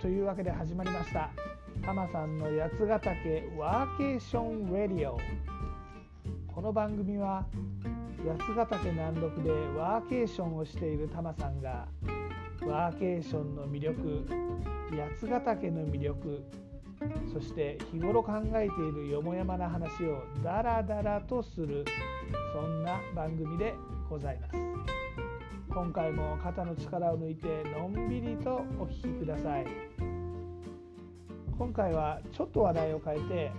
というわけで始まりました。タマさんの八ヶ岳ワーケーションレディオこの番組は八ヶ岳南麓でワーケーションをしているタマさんがワーケーションの魅力八ヶ岳の魅力そして日頃考えているよもやまな話をダラダラとするそんな番組でございます。今回も肩の力を抜いてのんびりとお聞きください。今回はちょっと話題を変えて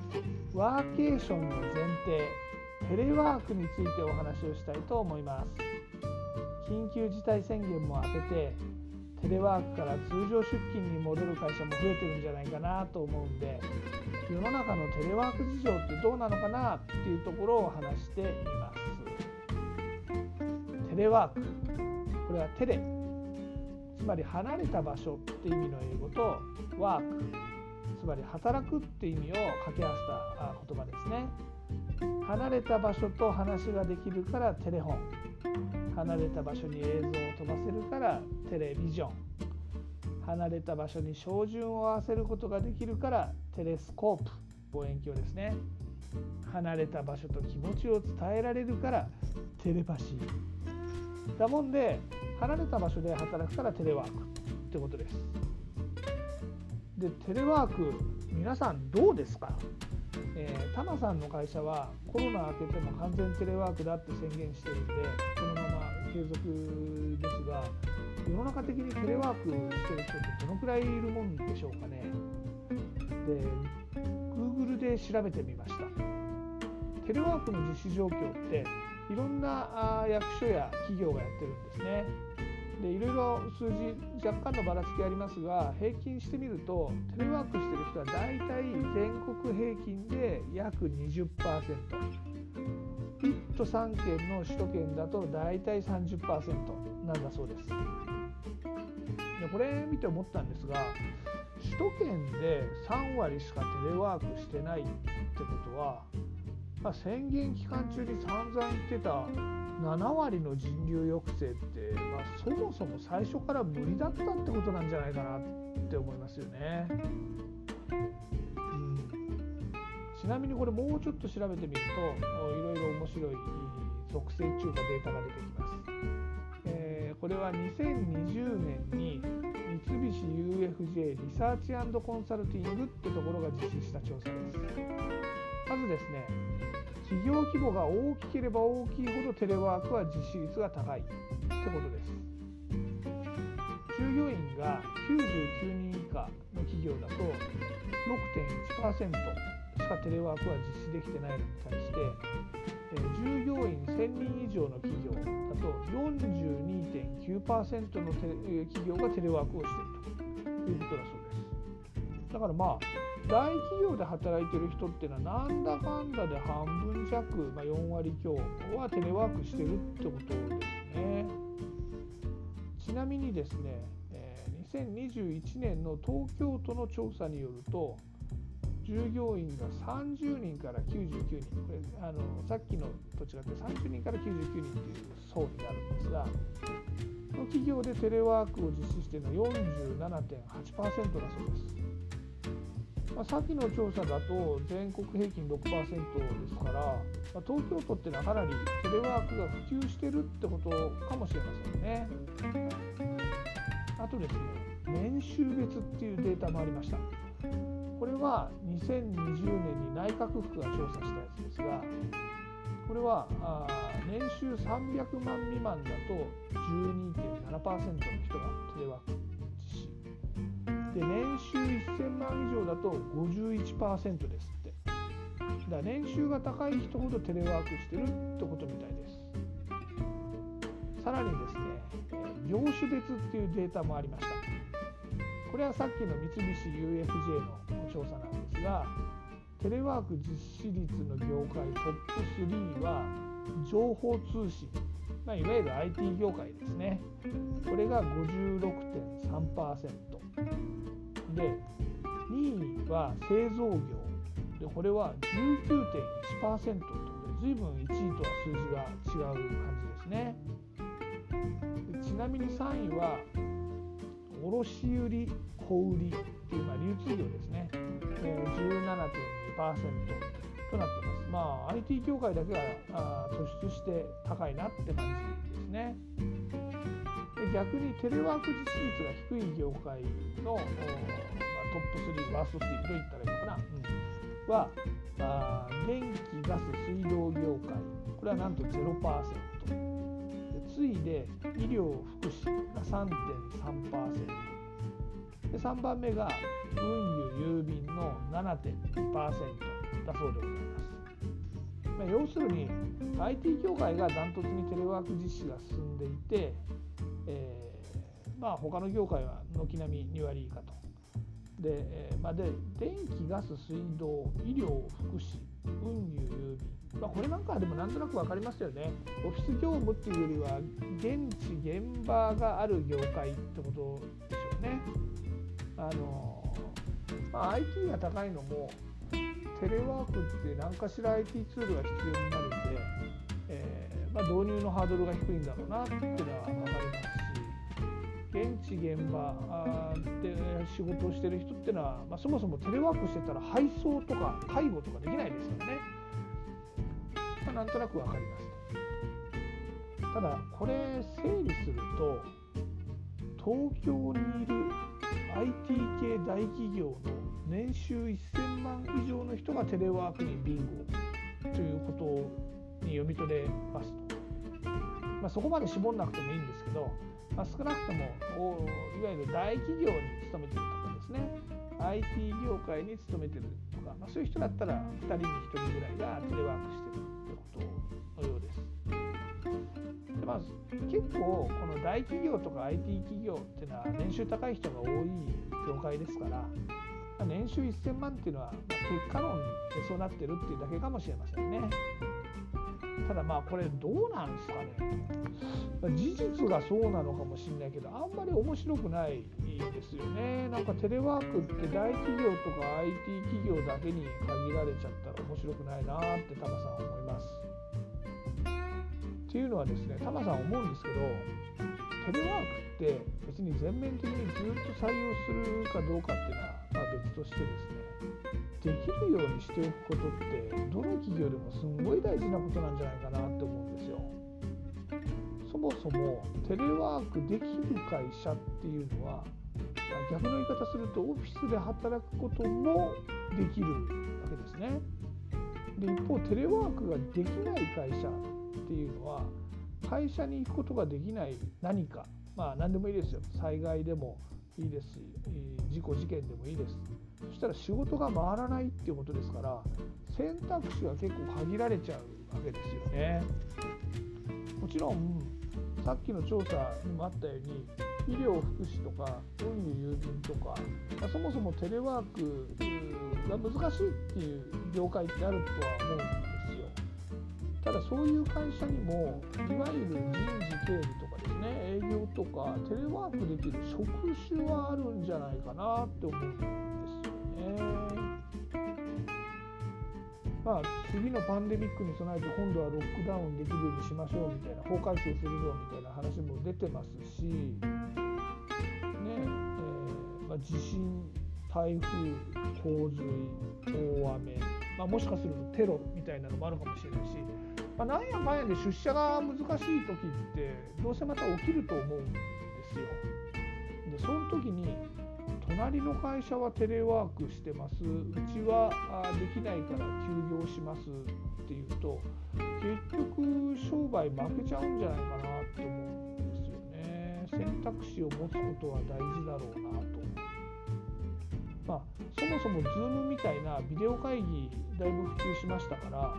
ワーケーションの前提テレワークについてお話をしたいと思います。緊急事態宣言も明けてテレワークから通常出勤に戻る会社も増えてるんじゃないかなと思うんで世の中のテレワーク事情ってどうなのかなっていうところを話してみます。テレワーク。これはテレつまり離れた場所って意味の英語とワーク。つまり働くって意味を掛け合わせた言葉ですね。離れた場所と話ができるからテレホン。離れた場所に映像を飛ばせるからテレビジョン。離れた場所に照準を合わせることができるからテレスコープ。望遠鏡ですね。離れた場所と気持ちを伝えられるからテレパシー。だもんで離れた場所で働くからテレワークってことです。でテレワーク皆さんどうですか？えー、タマさんの会社はコロナ明けても完全テレワークだって宣言してるんでこのまま継続ですが世の中的にテレワークしてる人ってどのくらいいるもんでしょうかね？で Google で調べてみました。テレワークの実施状況っていろんな役所や企業がやってるんですねでいろいろ数字若干のばらつきありますが平均してみるとテレワークしてる人は大体全国平均で約20%。1都3県の首都圏だと大体30%なんだそうです。でこれ見て思ったんですが首都圏で3割しかテレワークしてないってことは、まあ、宣言期間中に散々言ってた7割の人流抑制って、まあ、そもそも最初から無理だったってことなんじゃないかなって思いますよね。ちなみにこれもうちょっと調べてみるといろいろ面白い属性中華データが出てきます。えー、これは2020年に三菱 UFJ リサーチコンサルティングってところが実施した調査です。まずですね企業規模が大きければ大きいほどテレワークは実施率が高いってことです。従業員が99人以下の企業だと6.1%しかテレワークは実施できてないのに対して従業員1000人以上の企業だと42.9%の企業がテレワークをしているということだそうです。だからまあ大企業で働いてる人っていうのはなんだかんだで半分弱、まあ、4割強はテレワークしてるってことですね。ちなみにですね、え2021年の東京都の調査によると従業員が30人から99人これあのさっきのと違って30人から99人っていう層になるんですがこの企業でテレワークを実施しているのは47.8%だそうです。まあ、先の調査だと全国平均6%ですから、まあ、東京都っていうのはかなりテレワークが普及してるってことかもしれませんね。あとですね、年収別っていうデータもありました。これは2020年に内閣府が調査したやつですが、これはあ年収300万未満だと12.7%の人がテレワークで年収1000万以上だと51%ですって。だから年収が高い人ほどテレワークしてるってことみたいです。さらにですね業種別っていうデータもありました。これはさっきの三菱 UFJ の調査なんですがテレワーク実施率の業界トップ3は情報通信、まあ、いわゆる IT 業界ですね。これが56.3%で2位は製造業でこれは19.1%ということで随分1位とは数字が違う感じですねでちなみに3位は卸売小売っていう、まあ、流通業ですね、え、17.2%となってます。まあ IT 業界だけが突出して高いなって感じですね。で逆にテレワーク実施率が低い業界の、まあ、トップ3ワースト3といったらいいのかな、うん、はあ電気ガス水道業界これはなんと0%で次いで医療福祉が3.3%で3番目が運輸郵便の7.2%だそうでございます。まあ、要するに IT 業界がダントツにテレワーク実施が進んでいて、えー、まあ他の業界は軒並み2割以下と。で,、えーまあで、電気、ガス、水道、医療、福祉、運輸、郵便、まあ、これなんかでもなんとなく分かりますよね。オフィス業務っていうよりは、現地、現場がある業界ってことでしょうね。あのまあ、IT が高いのも、テレワークって何かしら IT ツールが必要になるんで、えーまあ、導入のハードルが低いんだろうなっていうのは分かります。現地現場で仕事をしてる人っていうのは、まあ、そもそもテレワークしてたら配送とか介護とかできないですよね。まあ、なんとなく分かりますただこれ整理すると東京にいる IT 系大企業の年収1000万以上の人がテレワークにビンゴということに読み取れますと。まあ、そこまで絞んなくてもいいんですけどまあ、少なくともいわゆる大企業に勤めてるとかですね IT 業界に勤めてるとか、まあ、そういう人だったら2人に1人ぐらいがテレワークしてるってことのようです。でまず結構この大企業とか IT 企業っていうのは年収高い人が多い業界ですから、ま、年収1000万っていうのは、結果論でそうなってるっていうだけかもしれませんね。ただまあこれどうなんですかね事実がそうなのかもしれないけどあんまり面白くないですよねなんかテレワークって大企業とか IT 企業だけに限られちゃったら面白くないなってタマさんは思います。っていうのはですねタマさん思うんですけどテレワークって別に全面的にずっと採用するかどうかっていうのはま別としてですねできるようにしておくことってどの企業でもすんごい大事なことなんじゃないかなって思うんですよ。そもそもテレワークできる会社っていうのは逆の言い方するとオフィスで働くこともできるわけですね。で一方テレワークができない会社っていうのは会社に行くことができない何かまあ何でもいいですよ災害でもいいですし事故事件でもいいです。そしたら仕事が回らないっていうことですから選択肢は結構限られちゃうわけですよね。もちろんさっきの調査にもあったように医療福祉とか運輸郵便とか、まあ、そもそもテレワークが難しいっていう業界ってあるとは思うんですよ。ただそういう会社にもいわゆる人事経理とかね営業とかテレワークできる職種はあるんじゃないかなって思うんですよね。まあ、次のパンデミックに備えて今度はロックダウンできるようにしましょうみたいな法改正するぞみたいな話も出てますし、ねえー、まあ、地震台風洪水大雨、まあ、もしかするとテロみたいなのもあるかもしれないし、まあ、なんやかんやで出社が難しい時ってどうせまた起きると思うんですよ。でその時に隣の会社はテレワークしてます。うちはできないから休業しますっていうと結局商売負けちゃうんじゃないかなって思うんですよね。選択肢を持つことは大事だろうなと。まあそもそも Zoom みたいなビデオ会議だいぶ普及しましたから、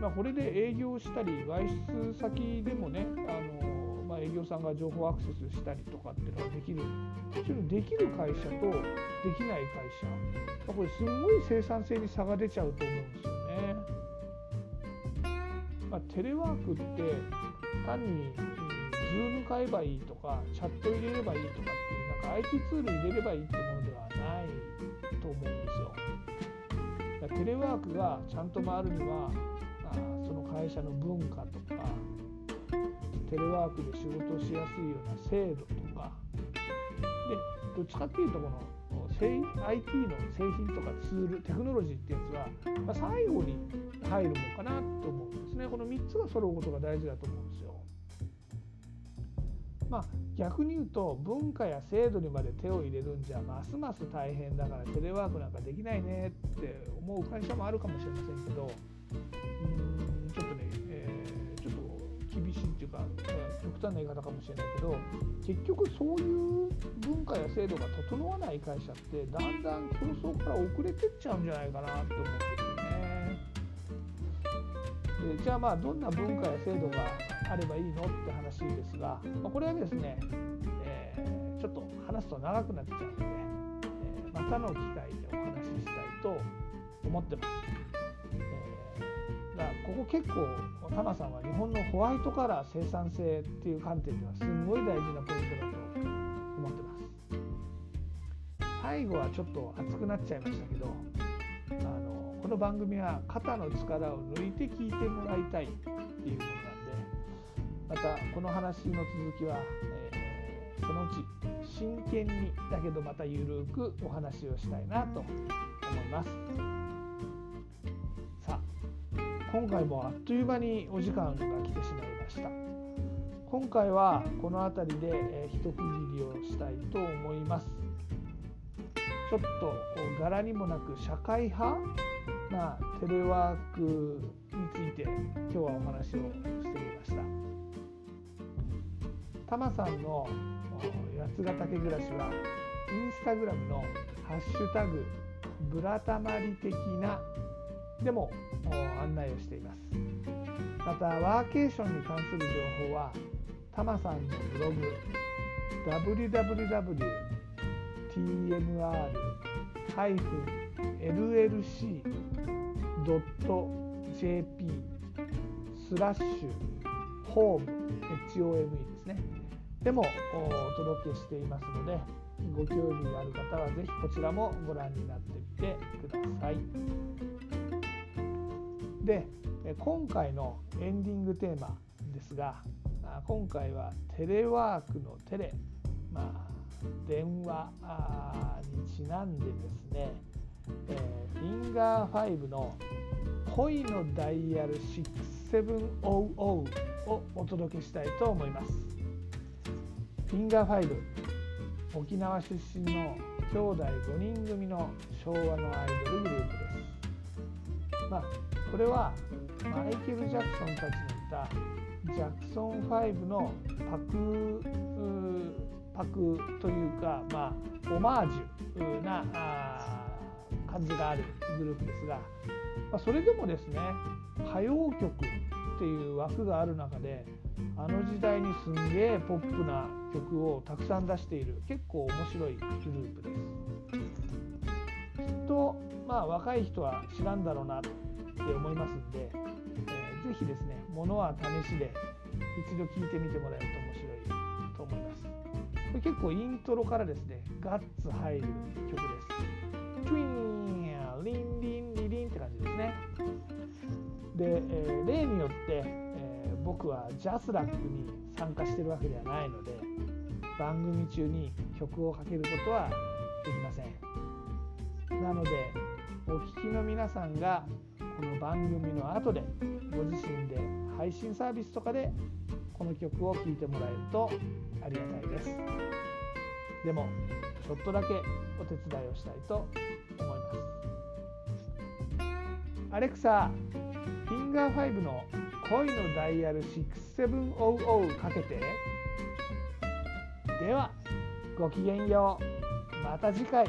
まあ、これで営業したり外出先でもねあのまあ、営業さんが情報アクセスしたりとかっていうのができるそういうのできる会社とできない会社、まあ、これすごい生産性に差が出ちゃうと思うんですよね。まあ、テレワークって単に、 Zoom 買えばいいとかチャット入れればいいとかっていう IT ツール入れればいいってものではないと思うんですよ。テレワークがちゃんと回るにはあその会社の文化とかテレワークで仕事をしやすいような制度とかでどっちかっていうとこの IT の製品とかツールテクノロジーってやつは、まあ、最後に入るもんかなと思うんですねこの3つが揃うことが大事だと思うんです。まあ、逆に言うと文化や制度にまで手を入れるんじゃますます大変だからテレワークなんかできないねって思う会社もあるかもしれませんけどうんちょっとね、えー、ちょっと厳しいっていうか極端な言い方かもしれないけど結局そういう文化や制度が整わない会社ってだんだん競争から遅れてっちゃうんじゃないかなと思うんですよね。でじゃあまあどんな文化や制度があればいいのって話ですが、まあ、これはですね、えー、ちょっと話すと長くなっちゃうので、えー、またの機会でお話ししたいと思ってます。えー、だここ結構タマさんは日本のホワイトカラー生産性っていう観点ではすごい大事なポイントだと思ってます。最後はちょっと熱くなっちゃいましたけどの番組は肩の力を抜いて聞いてもらいたいっていうものまたこの話の続きは、えー、そのうち真剣にだけどまたゆるくお話をしたいなと思います。さあ今回もあっという間にお時間が来てしまいました。今回はこの辺りで、えー、一区切りをしたいと思います。ちょっと柄にもなく社会派なテレワークについて今日はお話をしてみました。タマさんの八ヶ岳暮らしはインスタグラムのハッシュタグブラタマリ的なでも案内をしています。またワーケーションに関す。る情報はタマさんのブログ www.tmr-llc www.llc.jp スラッシュホーム HOME ですねでもお届けしていますのでご興味がある方は是非こちらもご覧になってみてください。で今回のエンディングテーマですが今回はテレワークのテレ、まあ、電話にちなんでですね、え、ガー5の恋のダイヤル6700をお届けしたいと思います。フィンガーファイブ沖縄出身の兄弟5人組の昭和のアイドルグループです。まあ、これはマイケル・ジャクソンたちのいたジャクソン5のパクパクというか、まあ、オマージュな感じがあるグループですが、まあ、それでもですね歌謡曲っていう枠がある中であの時代にすんげえポップな曲をたくさん出している結構面白いグループです。きっとまあ若い人は知らんだろうなって思いますんで、えー、ぜひですねものは試しで一度聴いてみてもらえると面白いと思います。これ結構イントロからですねガッツ入る曲です。リンリンリリンって感じですね。で、えー、例によってえ僕はジャスラックに参加してるわけではないので番組中に曲をかけることはできません。なのでお聴きの皆さんがこの番組の後でご自身で配信サービスとかでこの曲を聴いてもらえるとありがたいです。でもちょっとだけお手伝いをしたいと思います。アレクサフィンガー5の恋のダイヤル6700かけて。ではごきげんよう。また次回。